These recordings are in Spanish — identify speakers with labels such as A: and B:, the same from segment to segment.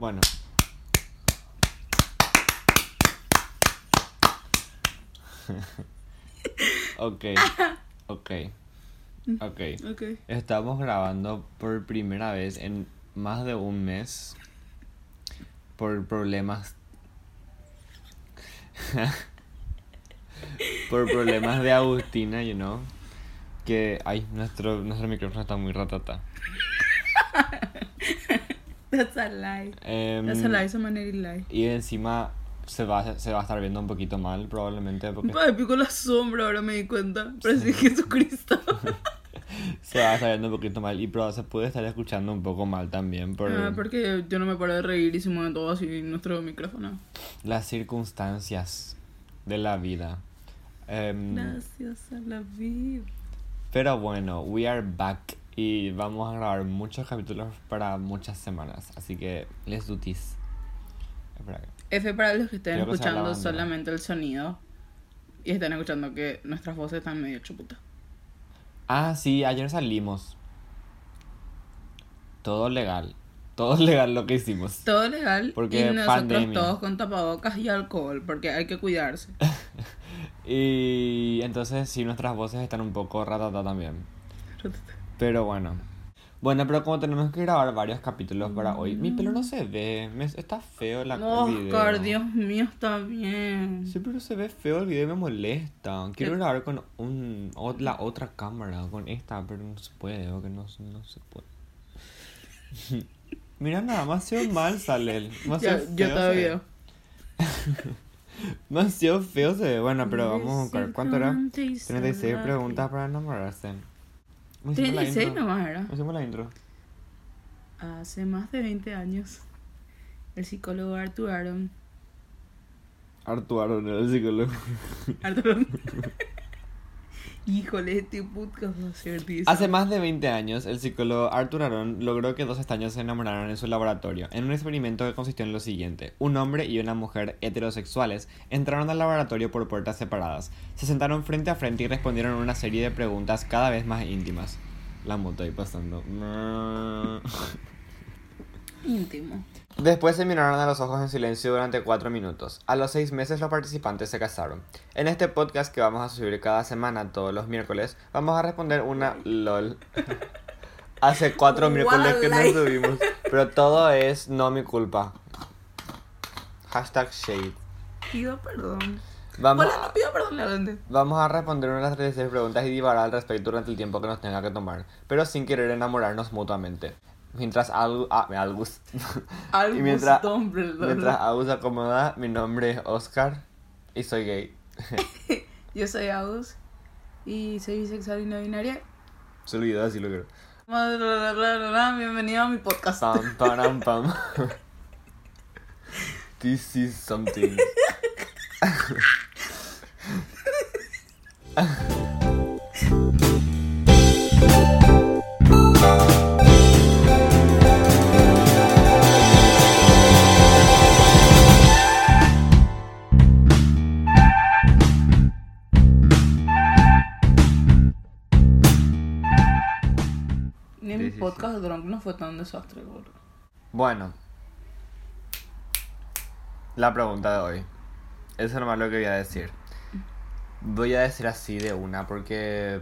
A: Bueno. ok. Ok. Ok.
B: Ok.
A: Estamos grabando por primera vez en más de un mes por problemas por problemas de Agustina, you know, que ay, nuestro nuestro micrófono está muy ratata.
B: That's a lie.
A: Em,
B: That's a lie, it's a manera lie.
A: y encima se va se va a estar viendo un poquito mal probablemente porque
B: Ay, pico la sombra, ahora me di cuenta. Parece Jesucristo.
A: se va a estar viendo un poquito mal y pero se puede estar escuchando un poco mal también por
B: Ah, porque yo no me paro de reír y se mueve todo así nuestro micrófono.
A: las circunstancias de la vida. Em,
B: Gracias a la vida.
A: Pero bueno, we are back y vamos a grabar muchos capítulos para muchas semanas. Así que, let's do this. Espera,
B: F para los que estén
A: va
B: escuchando solamente el sonido y estén escuchando que nuestras voces están medio chuputas.
A: Ah, sí, ayer salimos. Todo legal. Todo legal lo que hicimos.
B: Todo legal
A: Porque
B: y nosotros
A: pandemia.
B: todos con tapabocas y alcohol porque hay que cuidarse.
A: Y entonces sí, nuestras voces están un poco ratata también. Pero bueno. Bueno, pero como tenemos que grabar varios capítulos para hoy, mi pelo no se ve. me- está feo la el video.
B: Oscar, Dios mío, está bien.
A: Sí, pero se ve feo el video y me molesta. Quiero grabar con un, o- la otra cámara, con esta, pero no se puede, o que no, no se puede. Mira, nada, demasiado mal sale él.
B: Ya,
A: Demasiado
B: yo
A: feo
B: todavía.
A: se ve. Demasiado feo se ve. Bueno, pero vamos a buscar. ¿Cuánto era? 36 preguntas para enamorarse. Hicimos la
B: 36
A: intro.
B: nomás era.
A: Hicimos la intro.
B: Hace más de 20 años, el psicólogo Arthur Aron.
A: Arturo era el psicólogo.
B: Arthur Híjole, este podcast va a ser
A: Hace más de 20 años, el psicólogo Arthur Aron logró que dos extraños se enamoraran en su laboratorio, en un experimento que consistió en lo siguiente. Un hombre y una mujer heterosexuales entraron al laboratorio por puertas separadas, se sentaron frente a frente y respondieron una serie de preguntas cada vez más íntimas. La moto ahí pasando.
B: íntimo.
A: Después se miraron a los ojos en silencio durante cuatro minutos. A los seis meses los participantes se casaron. En este podcast que vamos a subir cada semana, todos los miércoles, vamos a responder una LOL. Hace cuatro miércoles que no
B: Walay.
A: subimos. Pero todo es no mi culpa. Hashtag shade.
B: Pido perdón.
A: Vamos,
B: Hola, no pido perdón, adelante.
A: vamos a responder unas 36 preguntas y divagar al respecto durante el tiempo que nos tenga que tomar. Pero sin querer enamorarnos mutuamente. Mientras algo... Ah.
B: Albus
A: Y mientras-
B: Dumbledore.
A: Mientras se acomoda, mi nombre es Oscar y soy gay.
B: Yo soy Agus y soy bisexual y no binaria.
A: Se olvidó así lo quiero.
B: Bienvenido a mi podcast.
A: Pam, param, pam. This is something. Sí, sí,
B: podcast drunk no fue tan desastre, boludo.
A: Bueno. La pregunta de hoy. Eso nomás lo que voy a decir. Voy a decir así de una porque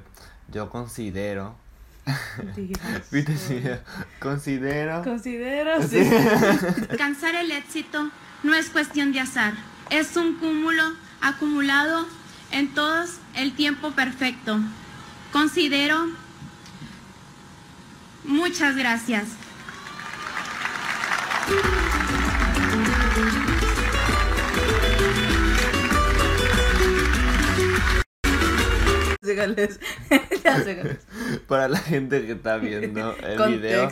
A: yo considero. ¿Viste? Sí, considero.
B: Considero,
A: Sí.
B: sí.
C: Alcanzar el éxito no es cuestión de azar, es un cúmulo acumulado en todos el tiempo perfecto. Considero... Muchas gracias.
A: Para la gente que está viendo el video,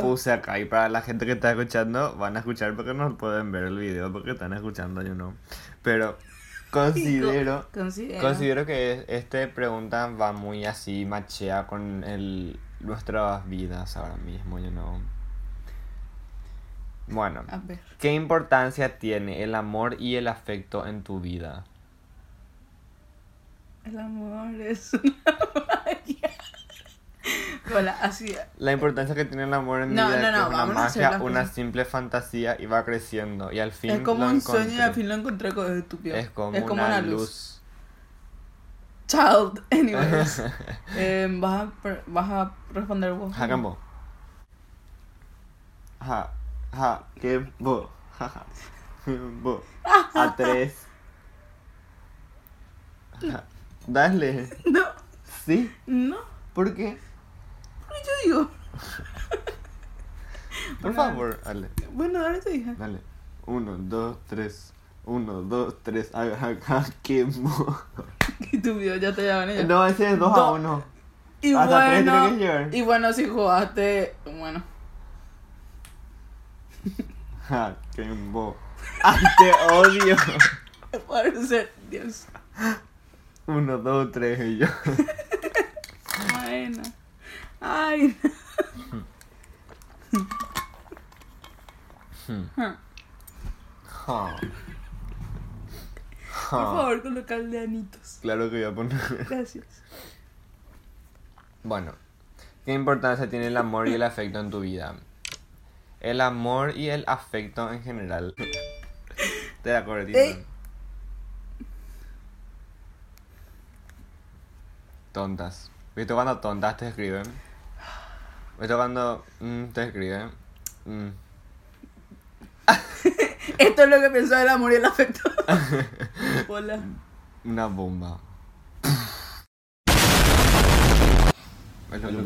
A: puse acá. Y para la gente que está escuchando, van a escuchar porque no pueden ver el video porque están escuchando, yo no. Pero considero,
B: Considero.
A: considero que este pregunta va muy así, machea con el, nuestras vidas ahora mismo, yo no. Bueno,
B: A ver.
A: ¿qué importancia tiene el amor y el afecto en tu vida?
B: El amor es una magia. Hola, así.
A: La importancia que tiene el amor en mi
B: No,
A: vida
B: no, no,
A: es una magia, una
B: cosas.
A: simple fantasía y va creciendo y al fin
B: Es como
A: lo
B: un sueño y
A: encontré.
B: al fin lo encontré con es estúpido.
A: Es como, una, luz.
B: Child, anyways. eh, vas, a, vas a responder vos.
A: Hagambo. Ja, ja, que bo, ja, ja, bo. A tres. Ja. Dale.
B: No,
A: ¿Sí?
B: no.
A: ¿Por qué?
B: Pero yo digo.
A: Por favor, dale.
B: Bueno, ahora te dije.
A: Dale. Uno, dos, tres. Uno, dos, tres. Ja, ja, ja, que bo.
B: Qué estúpido, ya te llaman ella.
A: No, ese es dos a
B: Do-
A: uno.
B: y
A: hasta tres
B: bueno,
A: que
B: y bueno, si jugaste, bueno.
A: Ja, bo. ¡Ay, te odio!
B: Puede ser, Dios.
A: Uno, dos, tres y yo.
B: Bueno. Ay. Por favor, colocarle anitos.
A: Claro que voy a poner.
B: Gracias.
A: Bueno, ¿qué importancia tiene el amor y el afecto en tu vida? El amor y el afecto en general. Te la cortita.
B: Ey.
A: Tontas. ¿Viste cuando tontas te escriben? ¿Viste cuando mm, te escriben? Mm.
B: Esto es lo que pensó del amor y el afecto. Hola.
A: Una bomba. Lo.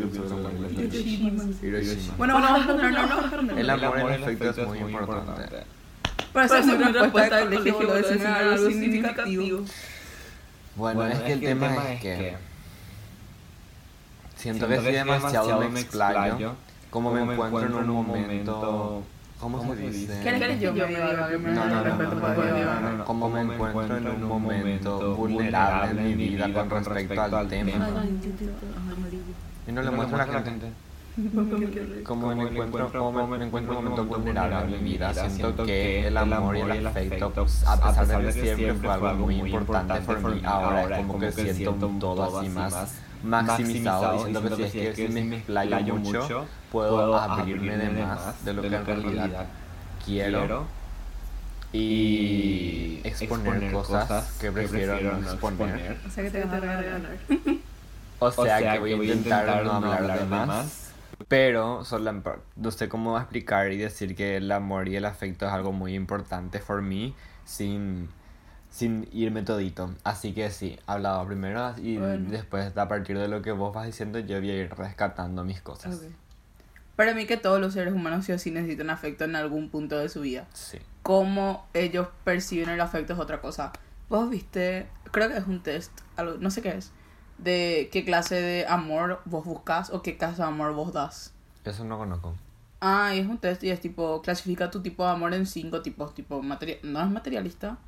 B: Bueno, vamos a responder, no, no, responder.
A: El amor y el afecto es muy importante.
B: Para hacer mi respuesta del colegio,
C: colegio,
B: voy a decir
C: decirme
B: algo significativo.
A: Bueno, es que el tema es que siento que si demasiado me explayo, como me encuentro en un momento, ¿cómo se dice?
B: ¿Quieres que yo me diga que me
A: No, no, no,
B: respeto
A: no,
B: para
A: no,
B: divagar?
A: no, no, como me encuentro en un momento vulnerable en mi vida con respecto al tema. Y no le muestro a la gente. Como me encuentro, como me encuentro en un momento vulnerable en mi vida, siento que el amor y el afecto, a pesar de que siempre fue algo muy importante para mí, ahora es como que siento un todo así más maximizado, y siento que si es que si me explayo mucho, puedo abrirme de más de lo que en realidad quiero y exponer cosas que prefiero no exponer.
B: O sea que te vas a regalar.
A: O sea, que voy a intentar no hablar de más. Pero solo, no sé cómo explicar y decir que el amor y el afecto es algo muy importante for mí sin, sin irme todito. Así que sí, hablado primero y
B: Bueno.
A: después a partir de lo que vos vas diciendo yo voy a ir rescatando mis cosas.
B: Ok. Para mí que todos los seres humanos sí o sí necesitan afecto en algún punto de su vida.
A: Sí.
B: Cómo ellos perciben el afecto es otra cosa. Vos viste, creo que es un test, algo, no sé qué es, de qué clase de amor vos buscas o qué clase de amor vos das.
A: Eso no conozco.
B: Ah, y es un test y es tipo, clasifica tu tipo de amor en cinco tipos, tipo, materi- no es materialista,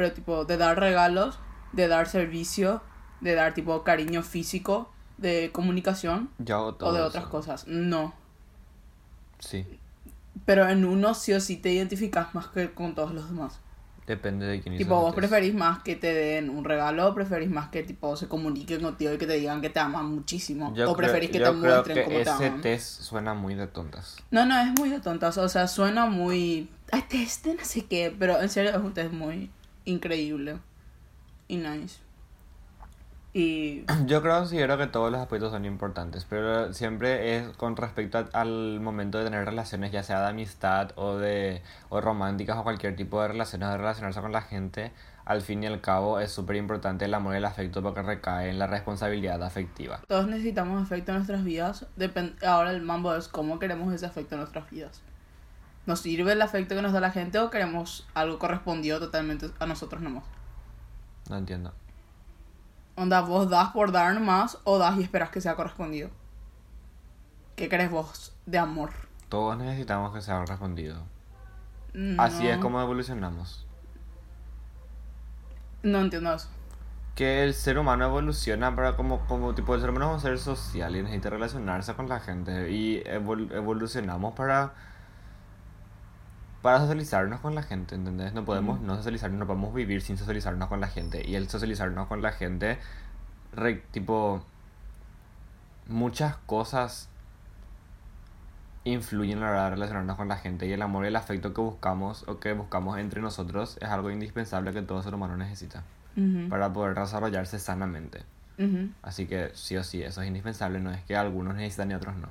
B: pero tipo, de dar regalos, de dar servicio, de dar tipo cariño físico, de comunicación
A: Yo
B: o de
A: eso.
B: otras cosas. No,
A: Sí.
B: pero en uno sí o sí te identificas más que con todos los demás.
A: Depende de quién
B: Tipo, vos preferís más que te den un regalo o preferís más que tipo se comuniquen contigo y que te digan que te aman muchísimo.
A: Yo
B: o preferís
A: creo,
B: que te muestren
A: que
B: cómo te
A: ese
B: aman.
A: test suena muy de tontas.
B: No, no, es muy de tontas. O sea, suena muy. Ay, test de no sé qué. Pero en serio es un test muy increíble. Y nice. Y.
A: Yo creo, considero que todos los aspectos son importantes, pero siempre es con respecto a- al momento de tener relaciones, ya sea de amistad o de o románticas o cualquier tipo de relaciones, de relacionarse con la gente, al fin y al cabo es súper importante el amor y el afecto porque recae en la responsabilidad afectiva.
B: Todos necesitamos afecto en nuestras vidas. Depen- Ahora el mambo es cómo queremos ese afecto en nuestras vidas. ¿Nos sirve el afecto que nos da la gente o queremos algo correspondido totalmente a nosotros nomás?
A: No entiendo.
B: Onda, vos das por dar nomás o das y esperas que sea correspondido. ¿Qué crees vos de amor?
A: Todos necesitamos que sea respondido.
B: No,
A: Así es como evolucionamos.
B: No entiendo eso.
A: que el ser humano evoluciona para como, como tipo el ser humano es un ser social y necesita relacionarse con la gente y evol- evolucionamos para para socializarnos con la gente, ¿entendés? No podemos no socializarnos, no podemos vivir sin socializarnos con la gente y el socializarnos con la gente re- tipo muchas cosas influyen a la hora de relacionarnos con la gente y el amor y el afecto que buscamos o que buscamos entre nosotros es algo indispensable que todo ser humano necesita para poder desarrollarse sanamente. Así que sí o sí, eso es indispensable, no es que algunos necesitan y otros no.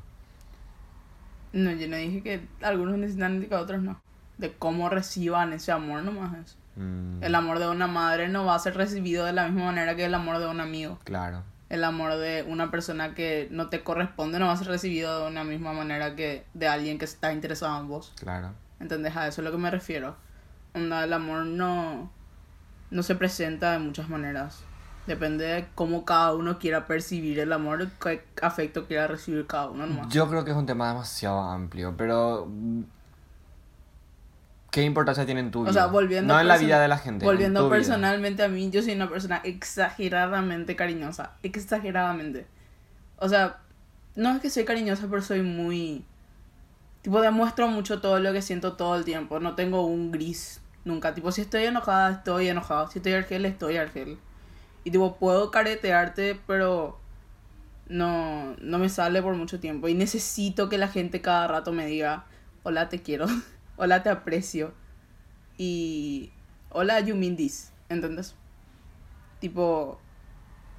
B: No, yo no dije que algunos necesitan y que otros no. De cómo reciban ese amor nomás es.
A: Mm,
B: El amor de una madre no va a ser recibido de la misma manera que el amor de un amigo.
A: Claro,
B: El amor de una persona que no te corresponde no va a ser recibido de una misma manera que de alguien que está interesado en vos.
A: claro.
B: ¿Entendés? A eso es lo que me refiero. Onda, el amor no, no se presenta de muchas maneras. Depende de cómo cada uno quiera percibir el amor, qué afecto quiera recibir cada uno nomás.
A: Yo creo que es un tema demasiado amplio, pero... ¿Qué importancia tiene en tu vida?
B: O sea, volviendo
A: No en la vida de la gente. en
B: Volviendo
A: tu vida.
B: personalmente a mí, yo soy una persona exageradamente cariñosa. Exageradamente. O sea, no es que soy cariñosa, pero soy muy. Tipo, demuestro mucho todo lo que siento todo el tiempo. No tengo un gris nunca. Tipo, si estoy enojada, estoy enojada. Si estoy argel, estoy argel. Y tipo, puedo caretearte, pero no, no me sale por mucho tiempo. Y necesito que la gente cada rato me diga, hola, te quiero. hola, te aprecio. Y hola, you mean this. ¿Entendés? Tipo,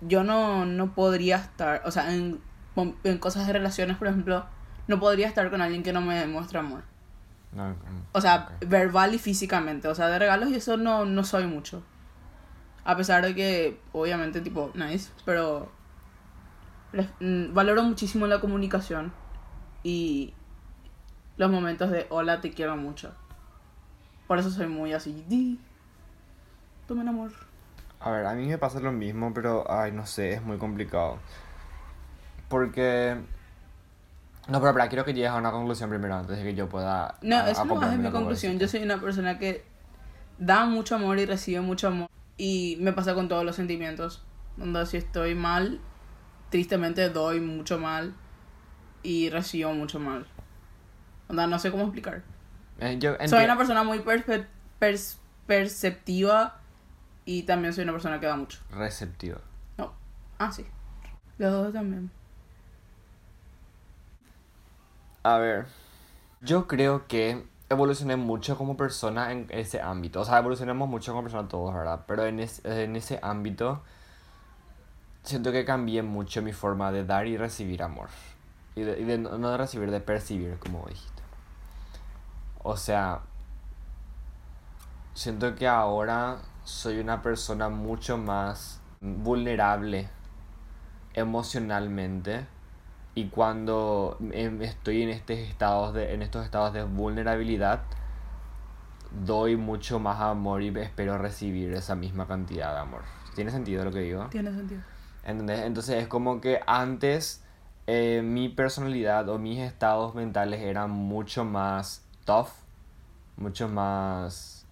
B: yo no, no podría estar, o sea, en, en cosas de relaciones, por ejemplo, no podría estar con alguien que no me demuestra amor.
A: No,
B: O sea, verbal y físicamente. O sea, de regalos y eso no, no soy mucho. A pesar de que, obviamente, tipo, nice, pero mm, valoro muchísimo la comunicación y los momentos de hola, te quiero mucho. Por eso soy muy así, di, tomen amor.
A: A ver, a mí me pasa lo mismo, pero, ay, no sé, es muy complicado. Porque... No, pero, espera, quiero que llegues a una conclusión primero antes de que yo pueda...
B: No,
A: a-
B: eso no
A: acoplarme
B: es mi
A: a
B: conclusión. Yo soy una persona que da mucho amor y recibe mucho amor. Y me pasa con todos los sentimientos. Donde si estoy mal, tristemente doy mucho mal y recibo mucho mal. Onda, no sé cómo explicar.
A: Eh, yo
B: Soy una persona muy perceptiva y también soy una persona que da mucho.
A: Receptiva.
B: No. Ah, sí. Los dos también.
A: A ver, yo creo que evolucioné mucho como persona en ese ámbito. O sea, evolucionamos mucho como persona todos, ¿verdad? Pero en, es- en ese ámbito siento que cambié mucho mi forma de dar y recibir amor. Y de, y de no no de recibir, de percibir, como dijiste. O sea, siento que ahora soy una persona mucho más vulnerable emocionalmente y cuando em, estoy en este estados de en estos estados de vulnerabilidad doy mucho más amor y espero recibir esa misma cantidad de amor. ¿Tiene sentido lo que digo?
B: Tiene sentido.
A: ¿Entendés? Entonces es como que antes eh, mi personalidad o mis estados mentales eran mucho más tough, mucho más...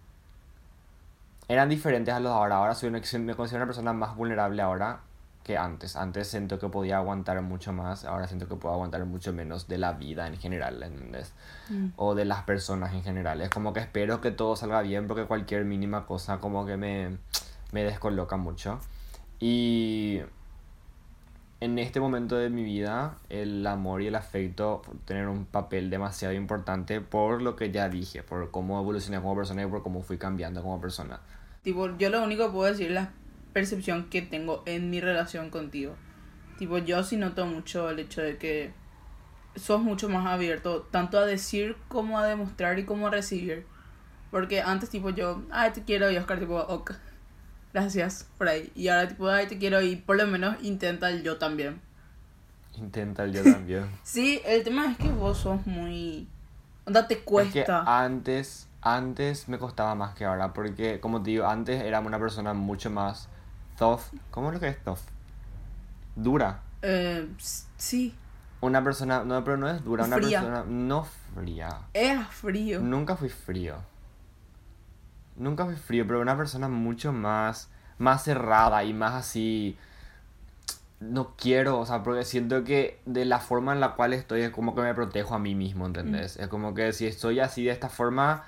A: Eran diferentes a los de ahora. Ahora soy una, me considero una persona más vulnerable ahora que antes. Antes siento que podía aguantar mucho más, ahora siento que puedo aguantar mucho menos de la vida en general, ¿entendés?
B: Mm.
A: o de las personas en general. Es como que espero que todo salga bien porque cualquier mínima cosa como que me, me descoloca mucho. Y en este momento de mi vida el amor y el afecto tienen un papel demasiado importante por lo que ya dije, por cómo evolucioné como persona y por cómo fui cambiando como persona.
B: Tipo, yo lo único que puedo decir es la percepción que tengo en mi relación contigo. Tipo, yo sí noto mucho el hecho de que sos mucho más abierto, tanto a decir como a demostrar y como a recibir. Porque antes, tipo, yo, ay, te quiero, y Oscar, tipo, ok, gracias, por ahí. Y ahora, tipo, ay, te quiero, y por lo menos intenta el yo también.
A: Intenta el yo también.
B: Sí, el tema es que vos sos muy. Onda, te
A: Es que
B: cuesta.
A: antes, antes me costaba más que ahora, porque como te digo, antes era una persona mucho más tough. ¿Cómo es lo que es tough? Dura.
B: Eh, sí,
A: Una persona, no, pero no es dura, una
B: Fría.
A: persona no fría.
B: era frío.
A: Nunca fui frío. Nunca fui frío, pero una persona mucho más, más cerrada y más así. No quiero, o sea, porque siento que de la forma en la cual estoy es como que me protejo a mí mismo, ¿entendés? Es como que si estoy así de esta forma,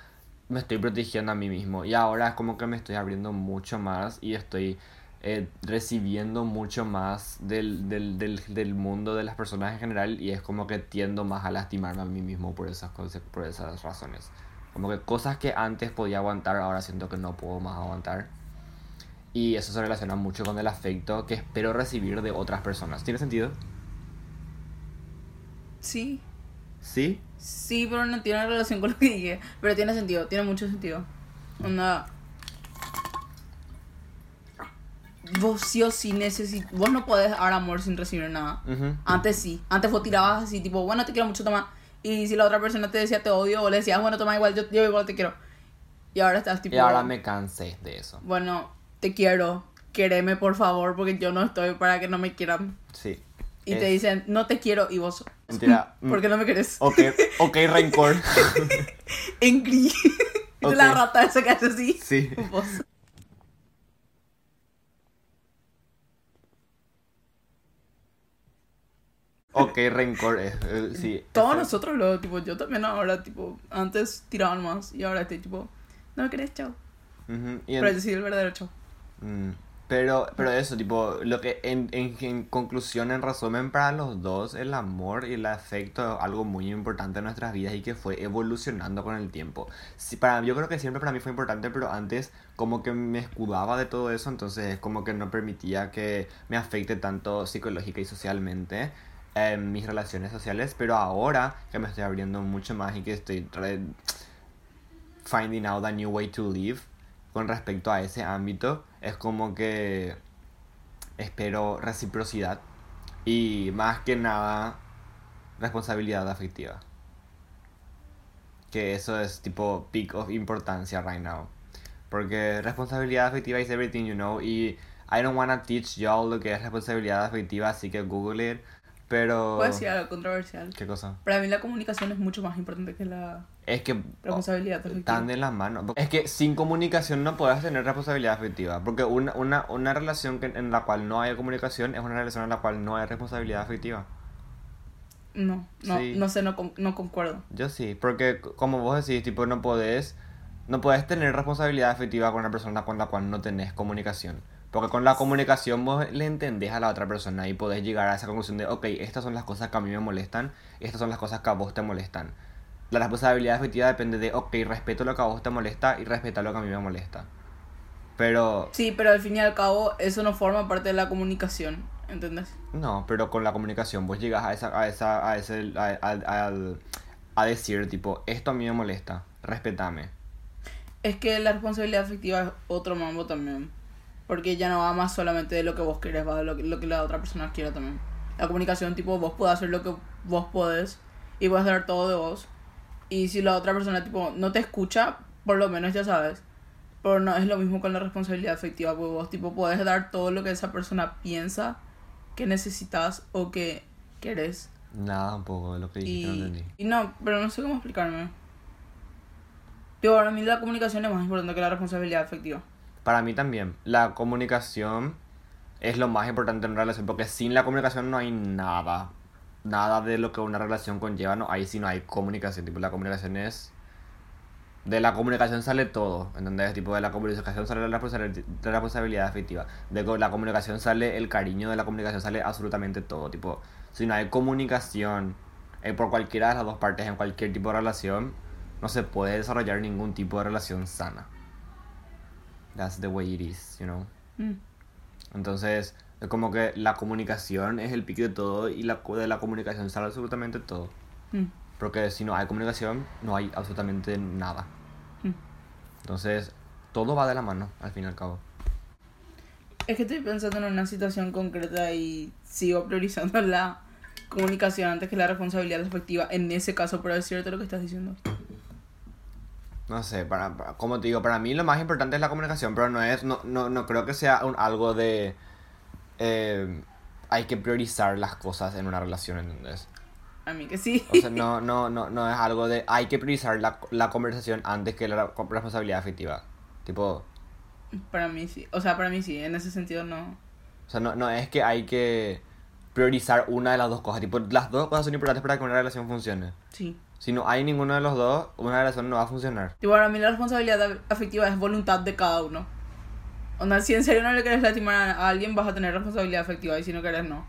A: me estoy protegiendo a mí mismo. Y ahora es como que me estoy abriendo mucho más y estoy eh, recibiendo mucho más del, del, del, del mundo de las personas en general y es como que tiendo más a lastimarme a mí mismo por esas, cosas, por esas razones. Como que cosas que antes podía aguantar, ahora siento que no puedo más aguantar. Y eso se relaciona mucho con el afecto que espero recibir de otras personas. ¿Tiene sentido?
B: Sí.
A: ¿Sí?
B: Sí, pero no tiene relación con lo que dije. Pero tiene sentido, tiene mucho sentido. Onda. Vos sí o sí necesitas. Vos no podés dar amor sin recibir nada.
A: Ujú.
B: Antes sí. Antes vos tirabas así, tipo, bueno, te quiero mucho, toma. Y si la otra persona te decía te odio, o le decías, bueno, toma igual, yo, yo igual te quiero. Y ahora estás tipo.
A: Y ahora me cansé de eso.
B: Bueno, te quiero. Quereme, por favor, porque yo no estoy para que no me quieran.
A: Sí.
B: Y
A: Es-
B: te dicen, no te quiero, y vos.
A: Mentira.
B: ¿Por qué no me querés?
A: Ok, ok, rencor.
B: Angry. y
A: Ok.
B: la rata esa que hace así.
A: Sí.
B: Vos.
A: Ok, rencor. eh, eh, sí.
B: Todos nosotros lo, tipo, yo también ahora, tipo, antes tiraban más y ahora estoy tipo, no me querés, chao.
A: Ujú, y en-
B: Pero yo sí el verdadero chao.
A: Mm, Pero, pero eso, tipo, lo que en, en, en conclusión, en resumen, para los dos, el amor y el afecto es algo muy importante en nuestras vidas y que fue evolucionando con el tiempo. Sí, para, yo creo que siempre para mí fue importante, pero antes como que me escudaba de todo eso, entonces como que no permitía que me afecte tanto psicológica y socialmente en mis relaciones sociales, pero ahora que me estoy abriendo mucho más y que estoy finding out a new way to live con respecto a ese ámbito es como que espero reciprocidad y más que nada responsabilidad afectiva. Que eso es tipo peak of importancia right now. Porque responsabilidad afectiva is everything you know y I don't wanna teach y'all lo que es responsabilidad afectiva así que google it pero
B: Puedo decir algo controversial.
A: qué cosa
B: Para mí la comunicación es mucho más importante que la
A: es que
B: responsabilidad afectiva.
A: están de las manos. Es que sin comunicación no puedes tener responsabilidad afectiva. Porque una, una, una relación que, en la cual no hay comunicación es una relación en la cual no hay responsabilidad afectiva.
B: No, no,
A: Sí.
B: no sé, no, no concuerdo.
A: Yo sí, porque como vos decís, tipo, no podés, no podés tener responsabilidad afectiva con una persona con la cual no tenés comunicación. Porque con la comunicación vos le entendés a la otra persona y podés llegar a esa conclusión de, ok, estas son las cosas que a mí me molestan, estas son las cosas que a vos te molestan. La responsabilidad afectiva depende de, ok, respeto lo que a vos te molesta y respeta lo que a mí me molesta. Pero,
B: Sí, pero al fin y al cabo eso no forma parte de la comunicación, ¿entendés?
A: no, pero con la comunicación vos llegas a esa, a esa, a ese, a, a- al- a decir, tipo, esto a mí me molesta, respetame.
B: Es que la responsabilidad afectiva es otro mambo también. Porque ya no va más solamente de lo que vos querés, va de lo que, lo que la otra persona quiera también. La comunicación, tipo, vos podés hacer lo que vos podés y puedes dar todo de vos. Y si la otra persona, tipo, no te escucha, por lo menos ya sabes. Pero no es lo mismo con la responsabilidad afectiva, porque vos, tipo, podés dar todo lo que esa persona piensa que necesitas o que querés.
A: Nada, un poco de lo que dijiste, no
B: Y,
A: entendí.
B: y no, pero no sé cómo explicarme. Yo, para mí la comunicación es más importante que la responsabilidad afectiva.
A: Para mí también, la comunicación es lo más importante en una relación, porque sin la comunicación no hay nada. Nada de lo que una relación conlleva, no hay si no hay comunicación. Tipo, la comunicación es. De la comunicación sale todo, ¿entendés? Tipo, de la comunicación sale la responsabilidad, afectiva. De la comunicación sale el cariño, de la comunicación sale absolutamente todo. Tipo, si no hay comunicación eh, por cualquiera de las dos partes en cualquier tipo de relación, no se puede desarrollar ningún tipo de relación sana. That's the way it is, you know.
B: Mm.
A: Entonces, es como que la comunicación es el pico de todo y la, de la comunicación sale absolutamente todo.
B: Mm.
A: Porque si no hay comunicación, no hay absolutamente nada.
B: Mm.
A: Entonces, todo va de la mano, al fin y al cabo.
B: Es que estoy pensando en una situación concreta y sigo priorizando la comunicación antes que la responsabilidad afectiva. En ese caso, pero es cierto lo que estás diciendo.
A: No sé, para, para- como te digo, para mí lo más importante es la comunicación, pero no es, no, no, no creo que sea un, algo de... eh, hay que priorizar las cosas en una relación, ¿entendés?
B: A mí que sí.
A: O sea, no, no, no, no es algo de hay que priorizar la, la conversación antes que la responsabilidad afectiva. Tipo,
B: Para mí sí. O sea, para mí sí. En ese sentido no.
A: o sea, no, no es que hay que priorizar una de las dos cosas. Tipo, las dos cosas son importantes para que una relación funcione.
B: Sí.
A: Si no hay ninguno de los dos, una relación no va a funcionar.
B: Y para mí la responsabilidad afectiva es voluntad de cada uno. Onda, si en serio no le querés lastimar a alguien, vas a tener responsabilidad afectiva. Y si no querés, no.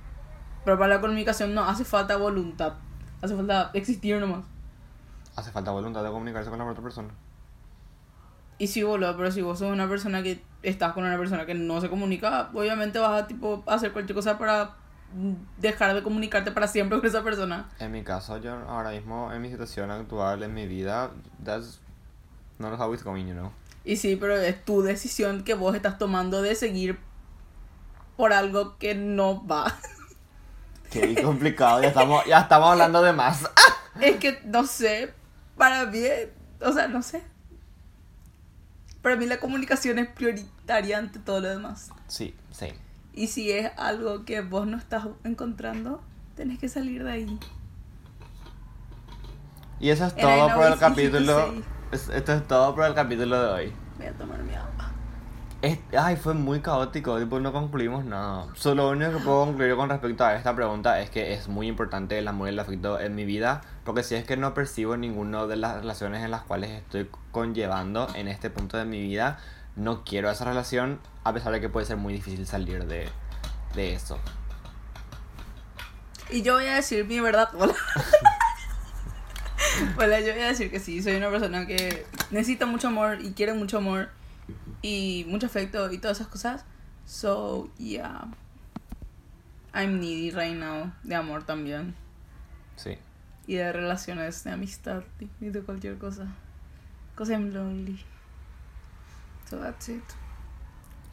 B: Pero para la comunicación no hace falta voluntad. Hace falta existir nomás.
A: Hace falta voluntad de comunicarse con la otra persona.
B: Y sí, boludo, pero si vos sos una persona que estás con una persona que no se comunica, obviamente vas a tipo hacer cualquier cosa para dejar de comunicarte para siempre con esa persona.
A: En mi caso, yo ahora mismo, en mi situación actual, en mi vida, that's not how it's going, you know.
B: Y sí, pero es tu decisión que vos estás tomando de seguir por algo que no va.
A: Qué complicado, ya estamos, ya estamos hablando de más.
B: es que, no sé, para mí, o sea, no sé. Para mí la comunicación es prioritaria ante todo lo demás.
A: Sí, sí.
B: Y si es algo que vos no estás encontrando, tenés que salir de ahí.
A: Y eso es todo por el capítulo. Esto es todo por el capítulo de hoy.
B: Voy a tomar mi agua.
A: Es- ay, fue muy caótico, tipo, no concluimos nada. Solo lo único que puedo concluir con respecto a esta pregunta es que es muy importante el amor y el afecto en mi vida, porque si es que no percibo ninguna de las relaciones en las cuales estoy conllevando en este punto de mi vida, no quiero esa relación, a pesar de que puede ser muy difícil salir de, de eso.
B: Y yo voy a decir mi verdad. Hola. Hola, yo voy a decir que sí, soy una persona que necesita mucho amor y quiere mucho amor y mucho afecto y todas esas cosas. So, yeah. I'm needy right now. De amor también.
A: Sí.
B: Y de relaciones, de amistad y de cualquier cosa. Cause I'm lonely. So that's it.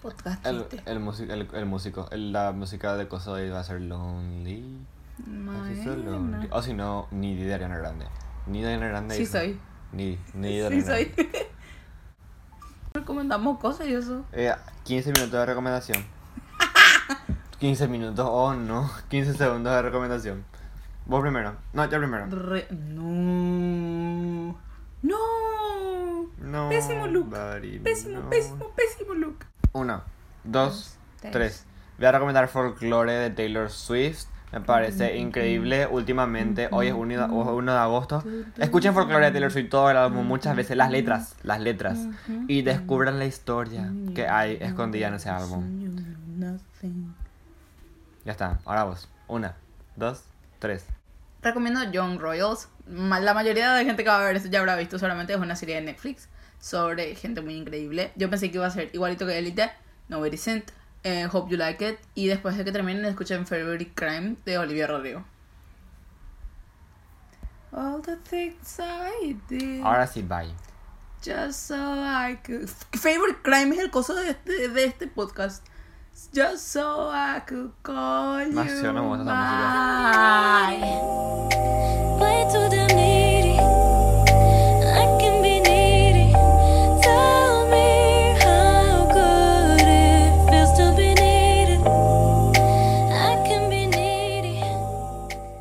B: Podcast
A: El, el, el, el músico, el- la música de Coso va a ser Lonely. So lonely. O si no, Needy de Ariana Grande. Needy de Ariana Grande.
B: Sí soy.
A: Needy, Needy de
B: Sí
A: Ariana
B: soy. Recomendamos cosas y eso.
A: Eh, 15 minutos de recomendación. 15 minutos, oh no. 15 segundos de recomendación. Vos primero. No, yo primero.
B: Re- No. No.
A: No.
B: Pésimo look.
A: buddy,
B: Pésimo,
A: no.
B: pésimo, pésimo look.
A: Uno, dos,
B: Tres.
A: tres. Voy a recomendar Folklore de Taylor Swift. Me parece increíble. Últimamente, hoy es 1 de, 1 de agosto. Escuchen Folklore de Taylor Swift todo el álbum muchas veces. Las letras, las letras. Y descubran la historia que hay escondida en ese álbum. Ya está, ahora vos. Una, dos, tres.
B: Recomiendo Young Royals. La mayoría de gente que va a ver esto ya habrá visto solamente es una serie de Netflix sobre gente muy increíble. Yo pensé que iba a ser igualito que Elite, No Very Sent, eh, Hope You Like It y después de que terminen escuchen Favorite Crime de Olivia Rodrigo. All the things I did
A: Ahora sí, bye.
B: just so I could Favorite Crime es el coso de este, de este podcast. Just so I could call you
A: Demasiado no me gusta esa música.
B: mine.